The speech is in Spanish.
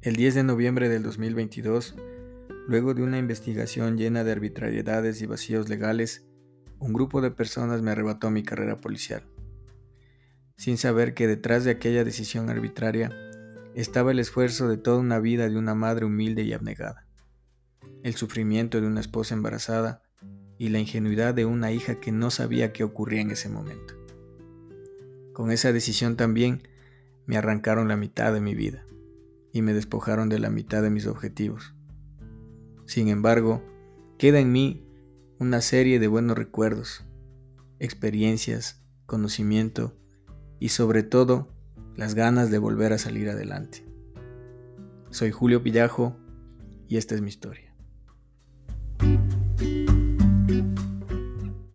El 10 de noviembre del 2022, luego de una investigación llena de arbitrariedades y vacíos legales, un grupo de personas me arrebató mi carrera policial, sin saber que detrás de aquella decisión arbitraria estaba el esfuerzo de toda una vida de una madre humilde y abnegada, el sufrimiento de una esposa embarazada y la ingenuidad de una hija que no sabía qué ocurría en ese momento. Con esa decisión también me arrancaron la mitad de mi vida y me despojaron de la mitad de mis objetivos. Sin embargo, queda en mí una serie de buenos recuerdos, experiencias, conocimiento y sobre todo las ganas de volver a salir adelante. Soy Julio Pillajo y esta es mi historia.